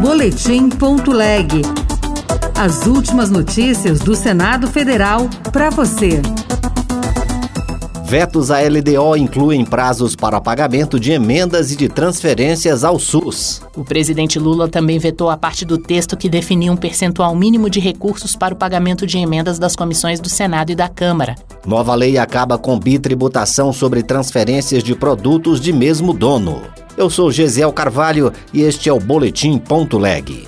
Boletim.leg. As últimas notícias do Senado Federal para você. Vetos à LDO incluem prazos para pagamento de emendas e de transferências ao SUS. O presidente Lula também vetou a parte do texto que definia um percentual mínimo de recursos para o pagamento de emendas das comissões do Senado e da Câmara. Nova lei acaba com bitributação sobre transferências de produtos de mesmo dono. Eu sou Gesiel Carvalho e este é o Boletim Ponto Leg.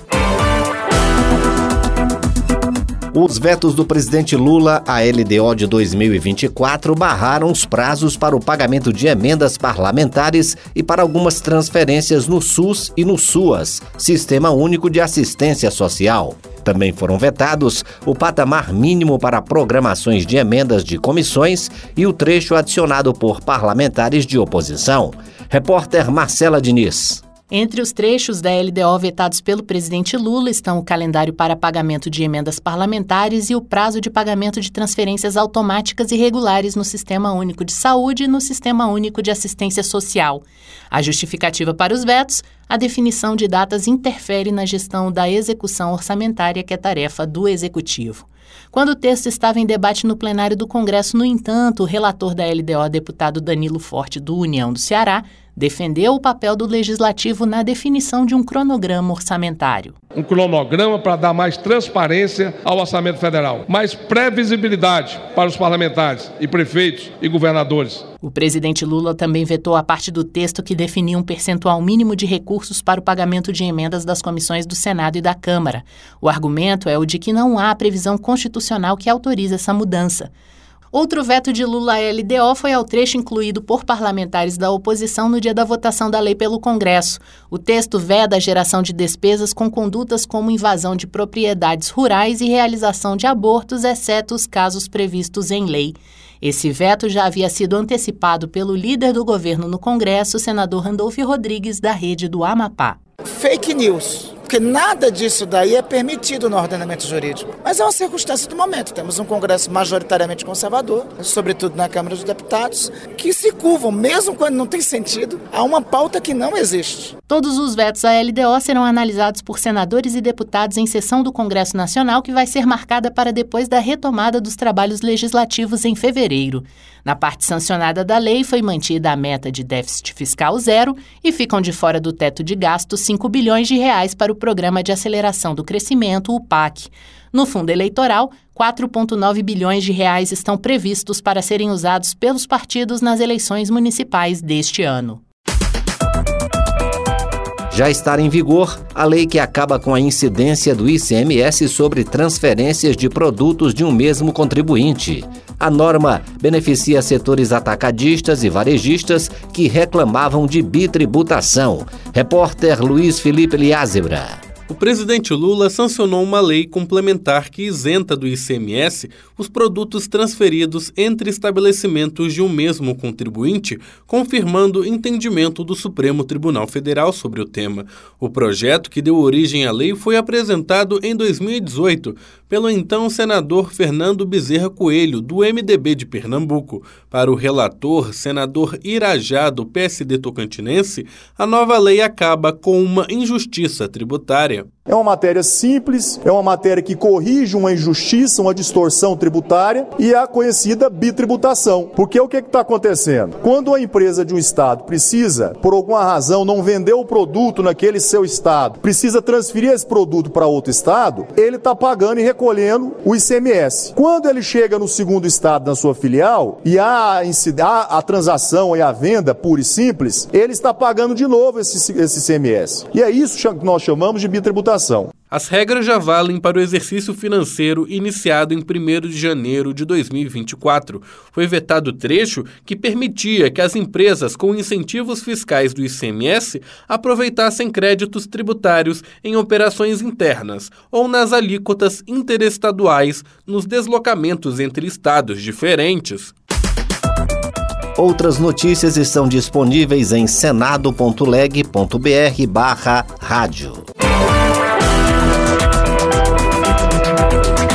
Os vetos do presidente Lula à LDO de 2024 barraram os prazos para o pagamento de emendas parlamentares e para algumas transferências no SUS e no SUAS, Sistema Único de Assistência Social. Também foram vetados o patamar mínimo para programações de emendas de comissões e o trecho adicionado por parlamentares de oposição. Repórter Marcela Diniz. Entre os trechos da LDO vetados pelo presidente Lula estão o calendário para pagamento de emendas parlamentares e o prazo de pagamento de transferências automáticas e regulares no Sistema Único de Saúde e no Sistema Único de Assistência Social. A justificativa para os vetos, a definição de datas interfere na gestão da execução orçamentária, que é tarefa do Executivo. Quando o texto estava em debate no plenário do Congresso, no entanto, o relator da LDO, deputado Danilo Forte, do União do Ceará, defendeu o papel do legislativo na definição de um cronograma orçamentário. Um cronograma para dar mais transparência ao orçamento federal, mais previsibilidade para os parlamentares e prefeitos e governadores. O presidente Lula também vetou a parte do texto que definia um percentual mínimo de recursos para o pagamento de emendas das comissões do Senado e da Câmara. O argumento é o de que não há previsão constitucional que autorize essa mudança. Outro veto de Lula à LDO foi ao trecho incluído por parlamentares da oposição no dia da votação da lei pelo Congresso. O texto veda a geração de despesas com condutas como invasão de propriedades rurais e realização de abortos, exceto os casos previstos em lei. Esse veto já havia sido antecipado pelo líder do governo no Congresso, senador Randolph Rodrigues, da rede do Amapá. Fake news porque nada disso daí é permitido no ordenamento jurídico. Mas é uma circunstância do momento. Temos um Congresso majoritariamente conservador, sobretudo na Câmara dos Deputados, que se curvam, mesmo quando não tem sentido, a uma pauta que não existe. Todos os vetos à LDO serão analisados por senadores e deputados em sessão do Congresso Nacional, que vai ser marcada para depois da retomada dos trabalhos legislativos em fevereiro. Na parte sancionada da lei, foi mantida a meta de déficit fiscal zero e ficam de fora do teto de gastos 5 bilhões de reais para o Programa de Aceleração do Crescimento, o PAC. No fundo eleitoral, 4,9 bilhões de reais estão previstos para serem usados pelos partidos nas eleições municipais deste ano já estar em vigor a lei que acaba com a incidência do ICMS sobre transferências de produtos de um mesmo contribuinte. A norma beneficia setores atacadistas e varejistas que reclamavam de bitributação. Repórter Luiz Felipe Liázebra. O presidente Lula sancionou uma lei complementar que isenta do ICMS os produtos transferidos entre estabelecimentos de um mesmo contribuinte, confirmando entendimento do Supremo Tribunal Federal sobre o tema. O projeto que deu origem à lei foi apresentado em 2018 pelo então senador Fernando Bezerra Coelho, do MDB de Pernambuco. Para o relator, senador Irajá, do PSD tocantinense, a nova lei acaba com uma injustiça tributária. área É uma matéria simples, é uma matéria que corrige uma injustiça, uma distorção tributária e é a conhecida bitributação. Porque o que está acontecendo? Quando a empresa de um estado precisa, por alguma razão, não vender o produto naquele seu estado, precisa transferir esse produto para outro estado, ele está pagando e recolhendo o ICMS. Quando ele chega no segundo estado na sua filial e há a, a transação e a venda pura e simples, ele está pagando de novo esse, esse ICMS. E é isso que nós chamamos de bitributação as regras já valem para o exercício financeiro iniciado em 1 de janeiro de 2024. Foi vetado trecho que permitia que as empresas com incentivos fiscais do ICMS aproveitassem créditos tributários em operações internas ou nas alíquotas interestaduais nos deslocamentos entre estados diferentes. Outras notícias estão disponíveis em senado.leg.br/rádio.